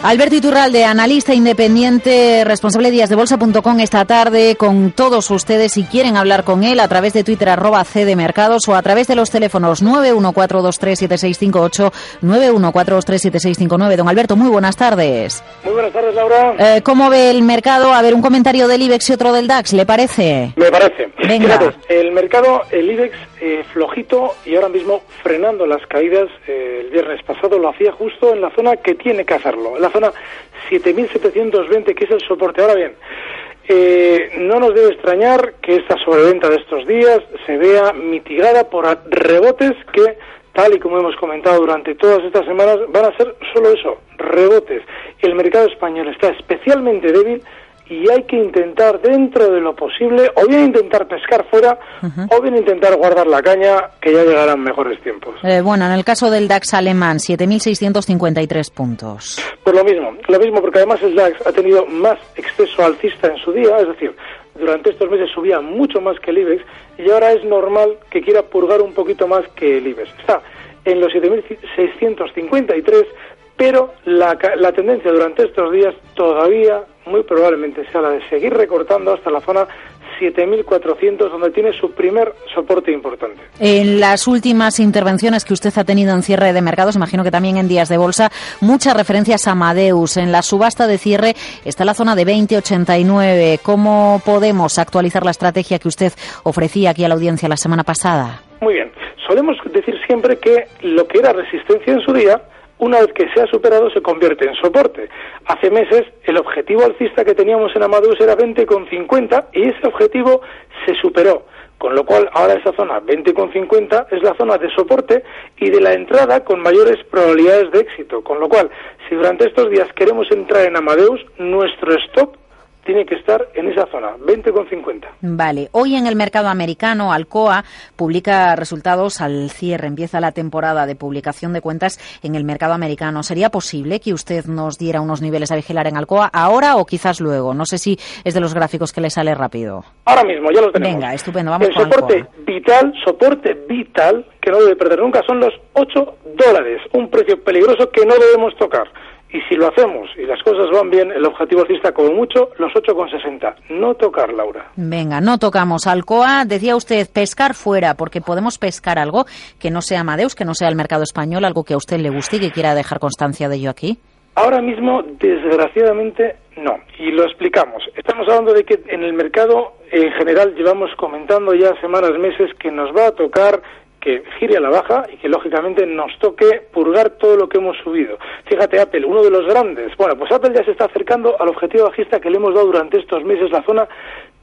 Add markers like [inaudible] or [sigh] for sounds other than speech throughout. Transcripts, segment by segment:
Alberto Iturralde, analista independiente, responsable de díasdebolsa.com esta tarde con todos ustedes. Si quieren hablar con él a través de Twitter arroba cdmercados o a través de los teléfonos 914237658, 914237659. Don Alberto, muy buenas tardes. Muy buenas tardes, Laura. Eh, ¿Cómo ve el mercado? A ver, un comentario del IBEX y otro del DAX, ¿le parece? Me parece. Venga. Fíjate, el mercado, el IBEX, eh, flojito y ahora mismo frenando las caídas. eh, el viernes pasado lo hacía justo en la zona que tiene que hacerlo, en la zona 7720, que es el soporte. Ahora bien, eh, no nos debe extrañar que esta sobreventa de estos días se vea mitigada por rebotes que, tal y como hemos comentado durante todas estas semanas, van a ser solo eso, rebotes. El mercado español está especialmente débil y hay que intentar dentro de lo posible, o bien intentar pescar fuera, o bien intentar guardar la caña, que ya llegarán mejores tiempos. Eh, bueno, en el caso del DAX alemán, 7.653 puntos. Por lo mismo, lo mismo porque además el DAX ha tenido más exceso alcista en su día, es decir, durante estos meses subía mucho más que el IBEX y ahora es normal que quiera purgar un poquito más que el IBEX. Está en los 7.653, pero la, la tendencia durante estos días todavía muy probablemente sea la de seguir recortando hasta la zona 7.400, donde tiene su primer soporte importante. En las últimas intervenciones que usted ha tenido en cierre de mercados, imagino que también en días de bolsa, muchas referencias a Amadeus. En la subasta de cierre está la zona de 2089. ¿Cómo podemos actualizar la estrategia que usted ofrecía aquí a la audiencia la semana pasada? Muy bien. Solemos decir siempre que lo que era resistencia en su día, una vez que se ha superado, se convierte en soporte. Hace meses el objetivo alcista que teníamos en Amadeus era 20,50 y ese objetivo se superó. Con lo cual, ahora esa zona 20,50 es la zona de soporte y de la entrada con mayores probabilidades de éxito. Con lo cual, si durante estos días queremos entrar en Amadeus, nuestro stop tiene que estar en esa zona, 20,50. Vale, hoy en el mercado americano, Alcoa publica resultados al cierre. Empieza la temporada de publicación de cuentas en el mercado americano. ¿Sería posible que usted nos diera unos niveles a vigilar en Alcoa ahora o quizás luego? No sé si es de los gráficos que le sale rápido. Ahora mismo, ya lo tenemos. Venga, estupendo, vamos El con soporte Alcoa. vital, soporte vital, que no debe perder nunca, son los 8 dólares. Un precio peligroso que no debemos tocar. Y si lo hacemos y las cosas van bien, el objetivo alcista como mucho, los 8,60. No tocar, Laura. Venga, no tocamos Alcoa. Decía usted pescar fuera, porque podemos pescar algo que no sea Amadeus, que no sea el mercado español, algo que a usted le guste y que quiera dejar constancia de ello aquí. Ahora mismo, desgraciadamente, no. Y lo explicamos. Estamos hablando de que en el mercado, en general, llevamos comentando ya semanas, meses, que nos va a tocar que gire a la baja y que lógicamente nos toque purgar todo lo que hemos subido. Fíjate Apple, uno de los grandes. Bueno, pues Apple ya se está acercando al objetivo bajista que le hemos dado durante estos meses, la zona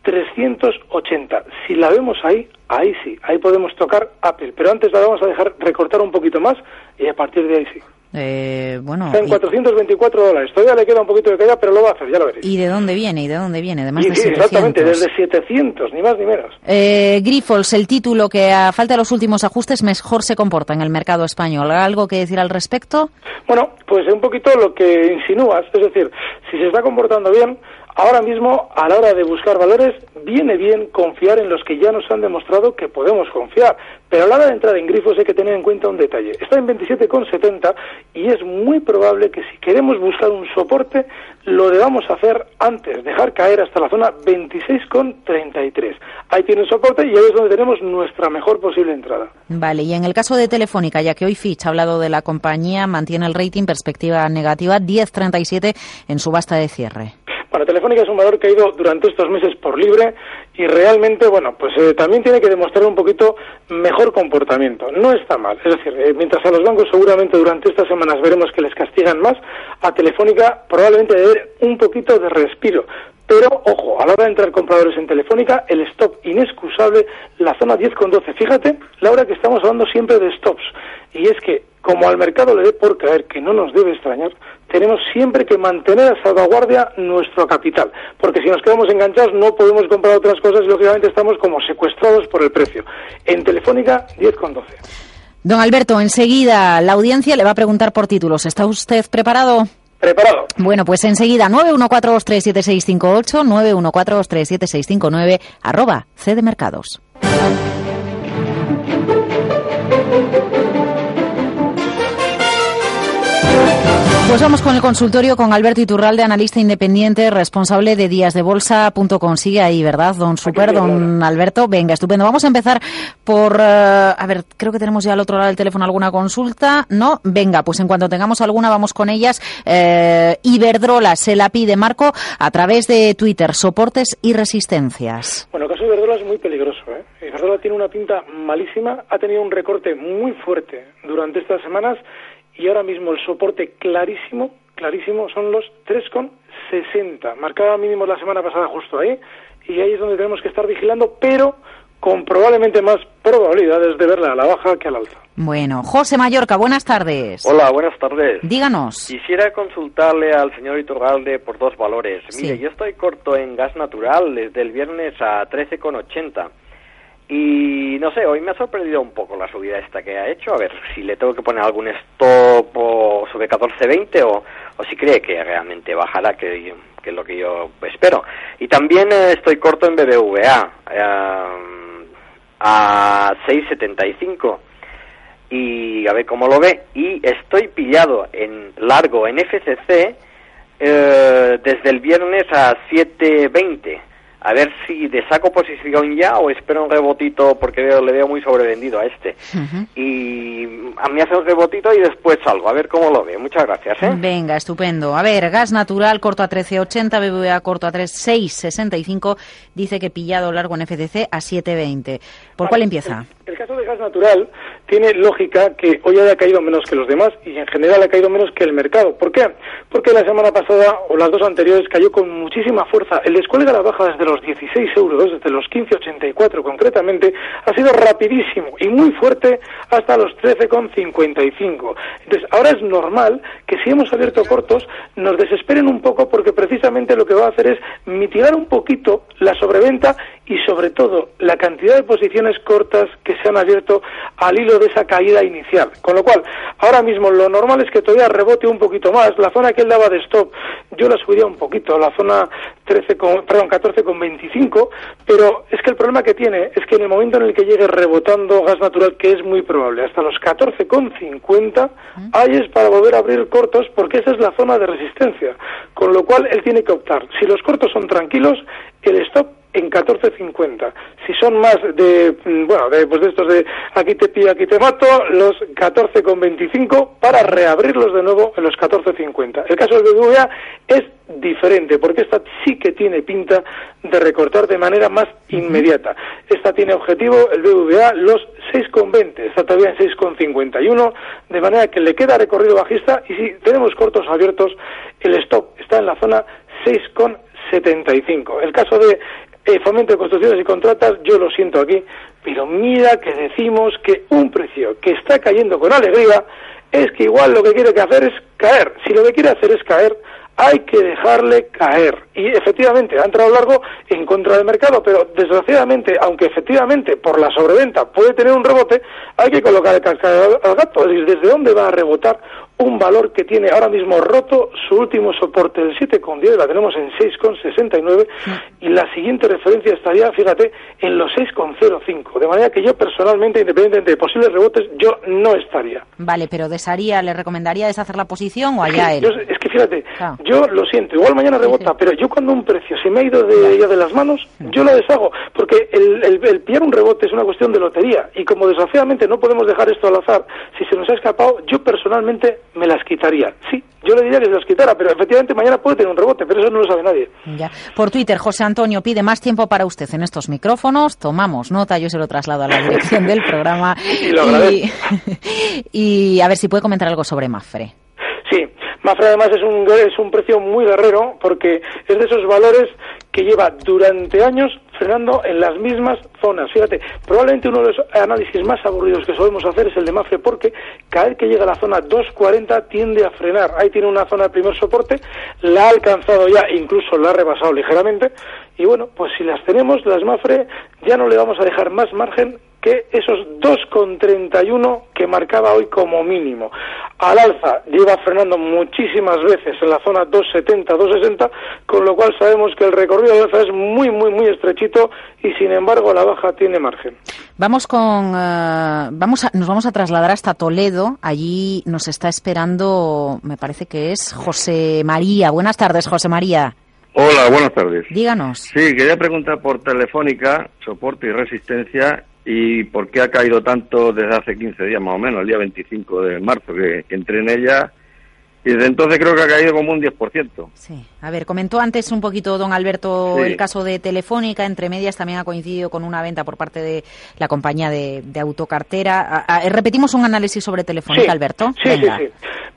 380. Si la vemos ahí, ahí sí, ahí podemos tocar Apple. Pero antes la vamos a dejar recortar un poquito más y a partir de ahí sí. Eh, bueno, Está en y, 424 dólares. Todavía le queda un poquito de caída, pero lo va a hacer, ya lo veréis. ¿y de dónde viene? ¿Y de dónde viene? De más Y de sí, 700. exactamente, desde 700, ni más ni menos. Eh, Grifols, el título que a falta de los últimos ajustes mejor se comporta en el mercado español. ¿Algo que decir al respecto? Bueno, pues un poquito lo que insinúas, es decir, si se está comportando bien, ahora mismo a la hora de buscar valores viene bien confiar en los que ya nos han demostrado que podemos confiar, pero a la hora de entrar en grifos hay que tener en cuenta un detalle. Está en 27,70 y es muy probable que si queremos buscar un soporte lo debamos hacer antes, dejar caer hasta la zona 26,33. Ahí tiene el soporte y ahí es donde tenemos nuestra mejor posible entrada. Vale, y en el caso de Telefónica, ya que hoy Fitch ha hablado de la compañía, mantiene el rating perspectiva negativa 10.37 en subasta de cierre. Bueno, Telefónica es un valor que ha ido durante estos meses por libre y realmente, bueno, pues eh, también tiene que demostrar un poquito mejor comportamiento. No está mal. Es decir, eh, mientras a los bancos seguramente durante estas semanas veremos que les castigan más, a Telefónica probablemente debe un poquito de respiro. Pero, ojo, a la hora de entrar compradores en Telefónica, el stop inexcusable, la zona 10 con 12. Fíjate, Laura, que estamos hablando siempre de stops. Y es que como al mercado le dé por caer, que no nos debe extrañar, tenemos siempre que mantener a salvaguardia nuestro capital, porque si nos quedamos enganchados no podemos comprar otras cosas y lógicamente estamos como secuestrados por el precio. En Telefónica, 10 con 12. Don Alberto, enseguida la audiencia le va a preguntar por títulos. ¿Está usted preparado? Preparado. Bueno, pues enseguida 914237658, 914237659, arroba C de Mercados. Pues vamos con el consultorio con Alberto Iturralde, analista independiente, responsable de díasdebolsa.com. Sigue ahí, ¿verdad, don Super, don Alberto? Venga, estupendo. Vamos a empezar por, eh, a ver, creo que tenemos ya al otro lado del teléfono alguna consulta. ¿No? Venga, pues en cuanto tengamos alguna vamos con ellas. Eh, Iberdrola se la pide, Marco, a través de Twitter, soportes y resistencias. Bueno, el caso de Iberdrola es muy peligroso. ¿eh? Iberdrola tiene una pinta malísima, ha tenido un recorte muy fuerte durante estas semanas y ahora mismo el soporte clarísimo, clarísimo, son los 3,60. Marcaba mínimos la semana pasada justo ahí y ahí es donde tenemos que estar vigilando, pero con probablemente más probabilidades de verla a la baja que al alza. Bueno, José Mallorca, buenas tardes. Hola, buenas tardes. Díganos. Quisiera consultarle al señor Iturralde por dos valores. Sí. Mire, yo estoy corto en gas natural desde el viernes a 13,80. Y no sé, hoy me ha sorprendido un poco la subida esta que ha hecho. A ver si le tengo que poner algún stop o sobre 14.20 o, o si cree que realmente bajará, que, que es lo que yo espero. Y también eh, estoy corto en BBVA eh, a 6.75 y a ver cómo lo ve. Y estoy pillado en largo en FCC eh, desde el viernes a 7.20. A ver si de saco posición ya o espero un rebotito porque veo, le veo muy sobrevendido a este. Y a mí hace un rebotito y después salgo. A ver cómo lo ve. Muchas gracias. ¿eh? Venga, estupendo. A ver, gas natural corto a 13.80, BBVA corto a 3.665, dice que pillado largo en FCC a 7.20. ¿Por cuál empieza? El, el caso de gas natural tiene lógica que hoy haya caído menos que los demás y en general ha caído menos que el mercado. ¿Por qué? Porque la semana pasada o las dos anteriores cayó con muchísima fuerza. El descuelgue a la baja desde los 16 euros, desde los 15,84 concretamente, ha sido rapidísimo y muy fuerte hasta los 13,55. Entonces, ahora es normal que si hemos abierto cortos nos desesperen un poco porque precisamente lo que va a hacer es mitigar un poquito la sobreventa y sobre todo la cantidad de posiciones cortas que se han abierto al hilo de esa caída inicial. Con lo cual, ahora mismo lo normal es que todavía rebote un poquito más. La zona que él daba de stop, yo la subiría un poquito, la zona 13 con, perdón, 14,25, pero es que el problema que tiene es que en el momento en el que llegue rebotando gas natural, que es muy probable, hasta los 14,50, ahí es para volver a abrir cortos porque esa es la zona de resistencia. Con lo cual, él tiene que optar. Si los cortos son tranquilos, el stop en 14.50. Si son más de, mm, bueno, de, pues de estos de aquí te pillo, aquí te mato, los 14.25 para reabrirlos de nuevo en los 14.50. El caso del BBVA es diferente porque esta sí que tiene pinta de recortar de manera más inmediata. Esta tiene objetivo, el BBVA, los 6,20, está todavía en 6,51, de manera que le queda recorrido bajista y si tenemos cortos abiertos, el stop está en la zona 6,75. El caso de eh, fomento de construcciones y contratas, yo lo siento aquí, pero mira que decimos que un precio que está cayendo con alegría es que igual lo que quiere que hacer es caer. Si lo que quiere hacer es caer, hay que dejarle caer. Y efectivamente, ha entrado largo en contra del mercado, pero desgraciadamente, aunque efectivamente por la sobreventa puede tener un rebote, hay que colocar el cascabel al gato. Es decir, ¿desde dónde va a rebotar un valor que tiene ahora mismo roto su último soporte del 7,10, la tenemos en 6,69 y la siguiente referencia estaría, fíjate, en los 6,05. De manera que yo personalmente, independientemente de posibles rebotes, yo no estaría. Vale, pero desaría, ¿le recomendaría deshacer la posición o allá él? Yo- es que fíjate, Claro. yo lo siento, igual mañana rebota, sí. pero yo cuando un precio se me ha ido de, de las manos, yo lo deshago, porque el, el- el pillar un rebote es una cuestión de lotería, y como desgraciadamente no podemos dejar esto al azar, si se nos ha escapado, yo personalmente me las quitaría. Sí, yo le diría que se las quitara, pero efectivamente mañana puede tener un rebote, pero eso no lo sabe nadie. Ya. Por Twitter, José Antonio pide más tiempo para usted en estos micrófonos. Tomamos nota, yo se lo traslado a la dirección del programa. [laughs] Y lo agradezco. [laughs] y a ver si puede comentar algo sobre Mafre. Sí, Mafra además es un, es un precio muy guerrero porque es de esos valores que lleva durante años frenando en las mismas zonas. Fíjate, probablemente uno de los análisis más aburridos que solemos hacer es el de Mafre porque cada vez que llega a la zona 240 tiende a frenar. Ahí tiene una zona de primer soporte, la ha alcanzado ya, incluso la ha rebasado ligeramente. Y bueno, pues si las tenemos, las Mafre, ya no le vamos a dejar más margen que esos 2,31 que marcaba hoy como mínimo. Al alza lleva frenando muchísimas veces en la zona 2,70, 2,60, con lo cual sabemos que el recorrido de alza es muy, muy, muy estrechito y sin embargo la baja tiene margen. Vamos con, eh, vamos a, nos vamos a trasladar hasta Toledo. Allí nos está esperando, me parece que es José María. Buenas tardes, José María. Hola, buenas tardes. Díganos. Sí, quería preguntar por Telefónica, soporte y resistencia, y por qué ha caído tanto desde hace 15 días más o menos, el día 25 de marzo que, que entré en ella, y desde entonces creo que ha caído como un 10%. Sí. A ver, comentó antes un poquito don Alberto Sí. el caso de Telefónica. Entre medias también ha coincidido con una venta por parte de la compañía de, de autocartera. A- a- repetimos un análisis sobre Telefónica, Alberto. Sí, Venga. sí,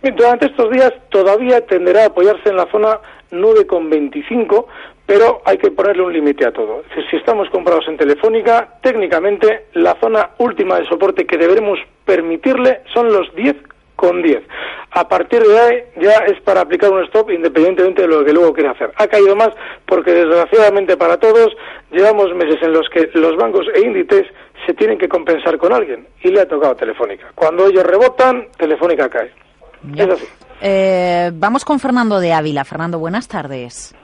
sí. Durante estos días todavía tenderá a apoyarse en la zona 9,25, pero hay que ponerle un límite a todo. Es decir, si estamos comprados en Telefónica, técnicamente la zona última de soporte que deberemos permitirle son los 10 con 10. A partir de ahí ya es para aplicar un stop independientemente de lo que luego quiera hacer. Ha caído más porque desgraciadamente para todos llevamos meses en los que los bancos e índices se tienen que compensar con alguien y le ha tocado Telefónica. Cuando ellos rebotan, Telefónica cae. Es así. Eh, vamos con Fernando de Ávila. Fernando, buenas tardes.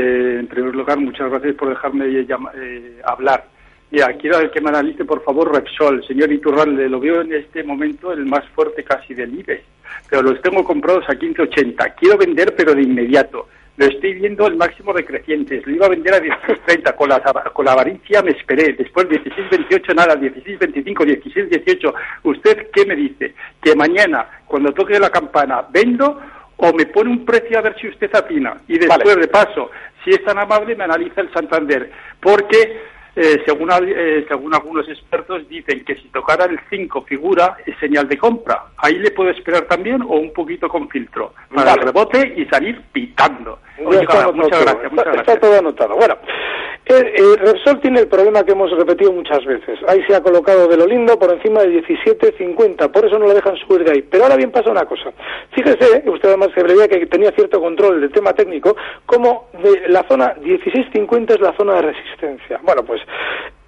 Eh, en primer lugar, muchas gracias por dejarme llama- eh, hablar. Mira, quiero que me analice, por favor, Repsol. Señor Iturralde, lo veo en este momento el más fuerte casi del IBEX, pero los tengo comprados a 15.80. Quiero vender, pero de inmediato. Lo estoy viendo el máximo de crecientes. Lo iba a vender a 16.30. Con la, con la avaricia me esperé. Después 16.28, nada. 16.25, 16.18. ¿Usted qué me dice? Que mañana, cuando toque la campana, vendo o me pone un precio a ver si usted atina. Y después, Vale. de paso, si es tan amable, me analiza el Santander. Porque, eh, según, eh, según algunos expertos, dicen que si tocara el 5 figura es señal de compra. Ahí le puedo esperar también o un poquito con filtro. Para Vale. el rebote y salir pitando. Oye, muchas todo. gracias, Está- muchas está gracias. todo anotado. Bueno, eh, eh, Repsol tiene el problema que hemos repetido muchas veces. Ahí se ha colocado de lo lindo por encima de 17.50, por eso no lo dejan subir de ahí. Pero ahora bien pasa una cosa. Fíjese, usted además se veía que tenía cierto control del tema técnico, como de la zona 16.50 es la zona de resistencia. Bueno, pues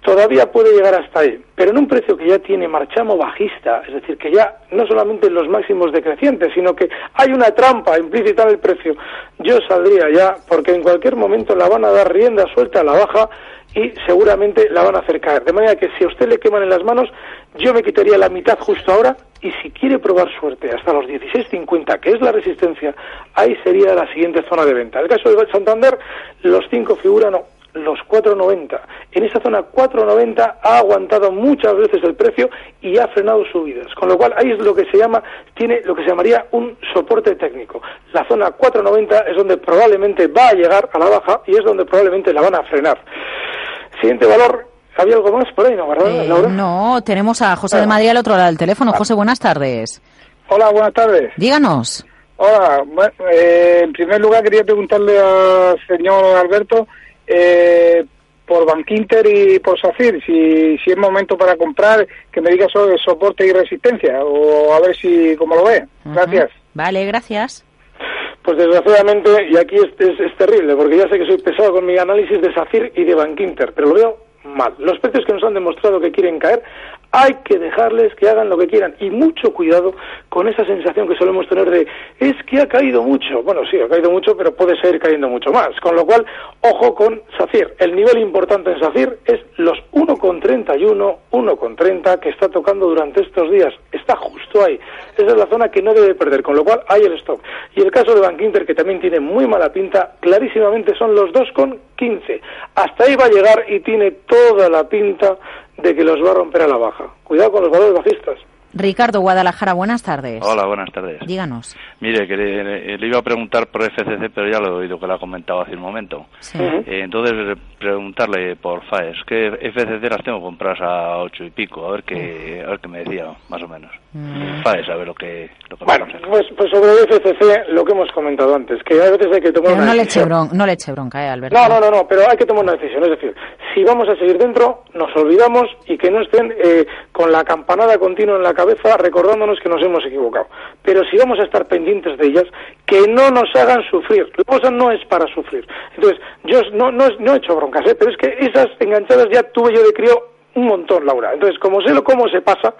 todavía puede llegar hasta ahí, pero en un precio que ya tiene marchamo bajista, es decir, que ya no solamente en los máximos decrecientes, sino que hay una trampa implícita en el precio, yo saldría ya, porque en cualquier momento la van a dar rienda suelta a la baja y seguramente la van a hacer caer. De manera que si a usted le queman en las manos, yo me quitaría la mitad justo ahora y si quiere probar suerte hasta los 16.50, que es la resistencia, ahí sería la siguiente zona de venta. En el caso de Santander, los 5 figuran los 4.90. En esa zona 4.90 ha aguantado muchas veces el precio y ha frenado subidas, con lo cual ahí es lo que se llama tiene lo que se llamaría un soporte técnico. La zona 4.90 es donde probablemente va a llegar a la baja y es donde probablemente la van a frenar. Siguiente valor, había algo más por ahí, ¿no, verdad, Eh, Laura? no, tenemos a José de Madrid al otro lado del teléfono. José, buenas tardes. Hola, buenas tardes. Díganos. Hola, bueno, eh, en primer lugar quería preguntarle al señor Alberto eh, por Bankinter y por Safir, si, si es momento para comprar, que me diga sobre soporte y resistencia, o a ver si, cómo lo ve. Gracias. Vale, gracias. Pues desgraciadamente, y aquí es, es- es terrible, porque ya sé que soy pesado con mi análisis de SACIR y de Bankinter, pero lo veo mal. Los precios que nos han demostrado que quieren caer, hay que dejarles que hagan lo que quieran. Y mucho cuidado con esa sensación que solemos tener de, es que ha caído mucho. Bueno, sí, ha caído mucho, pero puede seguir cayendo mucho más. Con lo cual, ojo con SACIR. El nivel importante en SACIR es los 1,31, 1,30 que está tocando durante estos días. Está justo ahí. Esa es la zona que no debe perder, con lo cual hay el stop. Y el caso de Bank Inter, que también tiene muy mala pinta, clarísimamente son los 2,15. Hasta ahí va a llegar y tiene toda la pinta de que los va a romper a la baja. Cuidado con los valores bajistas. Ricardo, Guadalajara, buenas tardes. Hola, buenas tardes. Díganos. Mire, que le, le iba a preguntar por FCC, pero ya lo he oído que lo ha comentado hace un momento. Sí. Eh, entonces, preguntarle por FAES, que FCC las tengo compradas a ocho y pico, a ver qué, a ver qué me decía, más o menos. Mm. FAES, a ver lo que, lo que Bueno, pues, pues sobre el FCC, lo que hemos comentado antes, que a veces hay que tomar Pero una no le eche, decisión. bron- no le eche bronca, ¿eh, Alberto? No, no, no, no, pero hay que tomar una decisión. Es decir, si vamos a seguir dentro, nos olvidamos y que no estén eh, con la campanada continua en la cabeza recordándonos que nos hemos equivocado. Pero si vamos a estar pendientes de ellas, que no nos hagan sufrir. La cosa no es para sufrir. Entonces, yo no, no, no he hecho broncas, ¿eh? pero es que esas enganchadas ya tuve yo de crío un montón, Laura. Entonces, como sé lo, cómo se pasa,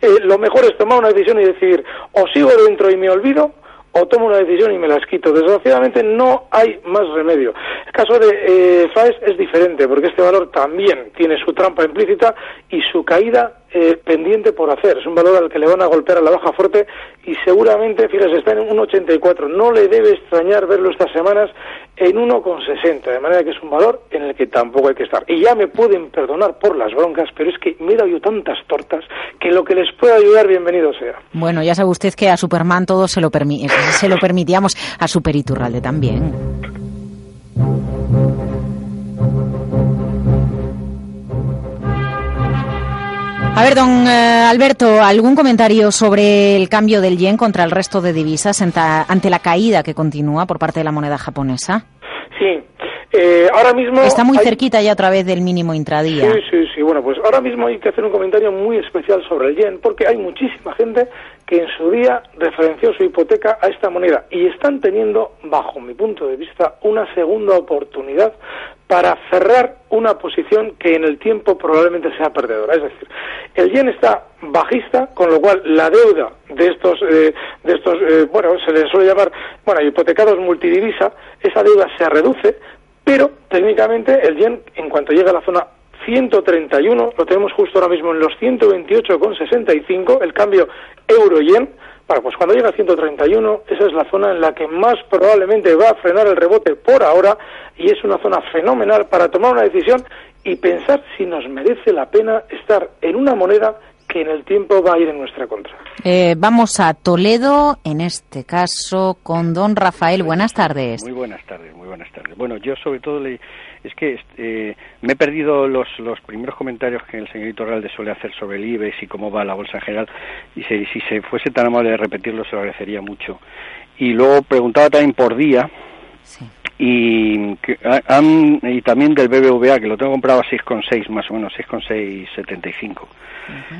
eh, lo mejor es tomar una decisión y decir, o sigo dentro y me olvido, o tomo una decisión y me las quito. Desgraciadamente no hay más remedio. El caso de eh, FAES es diferente porque este valor también tiene su trampa implícita y su caída eh, pendiente por hacer. Es un valor al que le van a golpear a la baja fuerte y seguramente, fíjese, está en 1,84. No le debe extrañar verlo estas semanas en 1,60. De manera que es un valor en el que tampoco hay que estar. Y ya me pueden perdonar por las broncas, pero es que me he dado yo tantas tortas que lo que les pueda ayudar, bienvenido sea. Bueno, ya sabe usted que a Superman todo se lo, permi se lo permitíamos, a Super Iturralde también. A ver, don eh, Alberto, ¿algún comentario sobre el cambio del yen contra el resto de divisas ante la caída que continúa por parte de la moneda japonesa? Sí. Eh, ahora mismo Está muy hay- cerquita ya otra vez del mínimo intradía. Sí, sí, sí. Bueno, pues ahora mismo hay que hacer un comentario muy especial sobre el yen, porque hay muchísima gente que en su día referenció su hipoteca a esta moneda y están teniendo, bajo mi punto de vista, una segunda oportunidad para cerrar una posición que en el tiempo probablemente sea perdedora. Es decir, el yen está bajista, con lo cual la deuda de estos, eh, de estos, eh, bueno, se les suele llamar, bueno, hipotecados multidivisa, esa deuda se reduce, pero técnicamente el yen, en cuanto llega a la zona 131, lo tenemos justo ahora mismo en los 128,65, el cambio euro-yen. Bueno, pues cuando llega a 131, esa es la zona en la que más probablemente va a frenar el rebote por ahora y es una zona fenomenal para tomar una decisión y pensar si nos merece la pena estar en una moneda que en el tiempo va a ir en nuestra contra. Eh, vamos a Toledo, en este caso, con don Rafael. Buenas tardes. Muy buenas tardes, muy buenas tardes. Bueno, yo sobre todo le, es que eh, me he perdido los, los primeros comentarios que el señorito Realde suele hacer sobre el IBEX y cómo va la bolsa en general. Y se- si se fuese tan amable de repetirlo, se lo agradecería mucho. Y luego preguntaba también por día. Y, que ha- han, y también del BBVA, que lo tengo comprado a 6,6 más o menos, 6,675.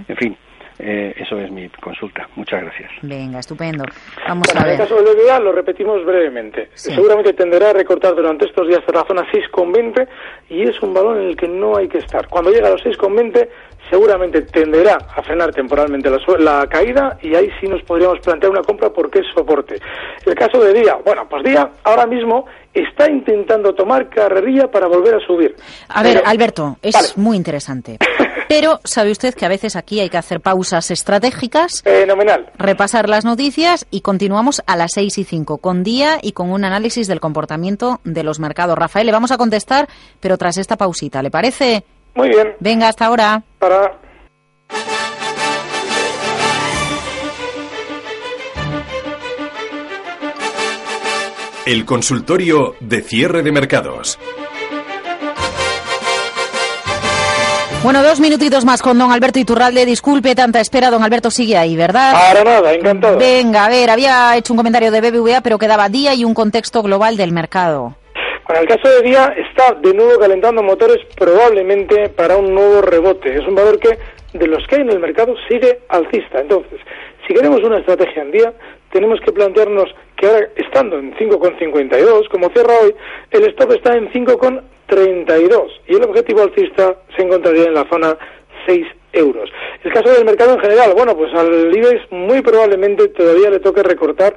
En fin, eh, eso es mi consulta. Muchas gracias. Venga, estupendo. Vamos Bueno, a en el caso del BBVA lo repetimos brevemente. Seguramente tenderá a recortar durante estos días hasta la zona 6,20 y es un valor en el que no hay que estar. Cuando llega a los 6,20 seguramente tenderá a frenar temporalmente la, la caída y ahí sí nos podríamos plantear una compra porque es soporte. El caso de Día, bueno, pues Día ahora mismo está intentando tomar carrerilla para volver a subir. A ver, Pero- Alberto, es muy interesante. [laughs] Pero sabe usted que a veces aquí hay que hacer pausas estratégicas, Fenomenal. repasar las noticias y continuamos a las 6 y 5 con día y con un análisis del comportamiento de los mercados. Rafael, le vamos a contestar, pero tras esta pausita, ¿le parece? Muy bien. Venga, hasta ahora. Para. El consultorio de cierre de mercados. Bueno, dos minutitos más con don Alberto Iturralde. Disculpe tanta espera, don Alberto sigue ahí, ¿verdad? Para nada, encantado. Venga, a ver, había hecho un comentario de BBVA, pero quedaba día y un contexto global del mercado. Bueno, el caso de Día está de nuevo calentando motores probablemente para un nuevo rebote. Es un valor que, de los que hay en el mercado, sigue alcista. Entonces, si queremos una estrategia en Día, tenemos que plantearnos que ahora, estando en 5,52, como cierra hoy, el stop está en 5,32 y el objetivo alcista se encontraría en la zona 6 euros. El caso del mercado en general, bueno, pues al IBEX muy probablemente todavía le toque recortar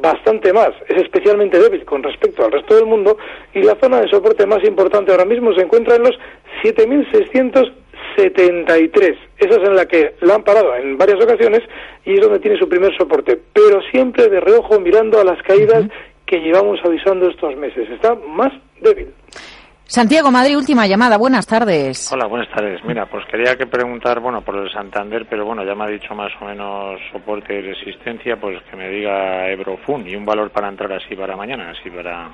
bastante más. Es especialmente débil con respecto al resto del mundo y la zona de soporte más importante ahora mismo se encuentra en los 7.673. Esa es en la que la han parado en varias ocasiones y es donde tiene su primer soporte, pero siempre de reojo mirando a las caídas que llevamos avisando estos meses. Está más débil. Santiago Madrid, última llamada. Buenas tardes. Hola, buenas tardes. Mira, pues quería que preguntar, bueno, por el Santander, pero bueno, ya me ha dicho más o menos soporte y resistencia, pues que me diga Eurofun y un valor para entrar así para mañana, así para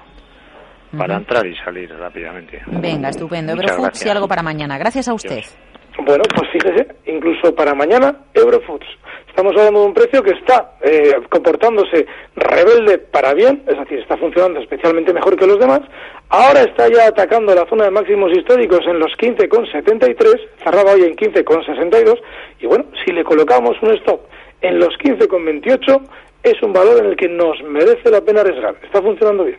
para entrar y salir rápidamente. Venga, estupendo. Gracias. sí, algo para mañana. Gracias a usted. Bueno, pues fíjese, incluso para mañana Eurofoods. Estamos hablando de un precio que está eh, comportándose rebelde para bien, es decir, está funcionando especialmente mejor que los demás. Ahora está ya atacando la zona de máximos históricos en los 15,73, cerraba hoy en 15,62. Y bueno, si le colocamos un stop en los 15,28, es un valor en el que nos merece la pena arriesgar. Está funcionando bien.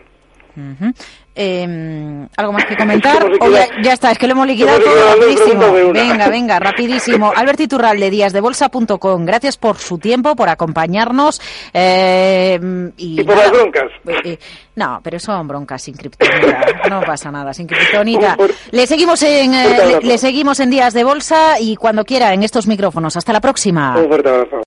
Eh, ¿Algo más que comentar? [laughs] ¿O ya, ya está, es que lo hemos liquidado Hemos todo rapidísimo. de. Venga, venga, rapidísimo. [laughs] Albert Iturralde, díasdebolsa.com. Gracias por su tiempo, por acompañarnos. eh, y, Y por nada. las broncas. Eh, no, pero son broncas sin kriptonita. No pasa nada, sin kriptonita. [laughs] Le seguimos en eh, le, le seguimos en Días de Bolsa y cuando quiera en estos micrófonos. Hasta la próxima. Un fuerte abrazo.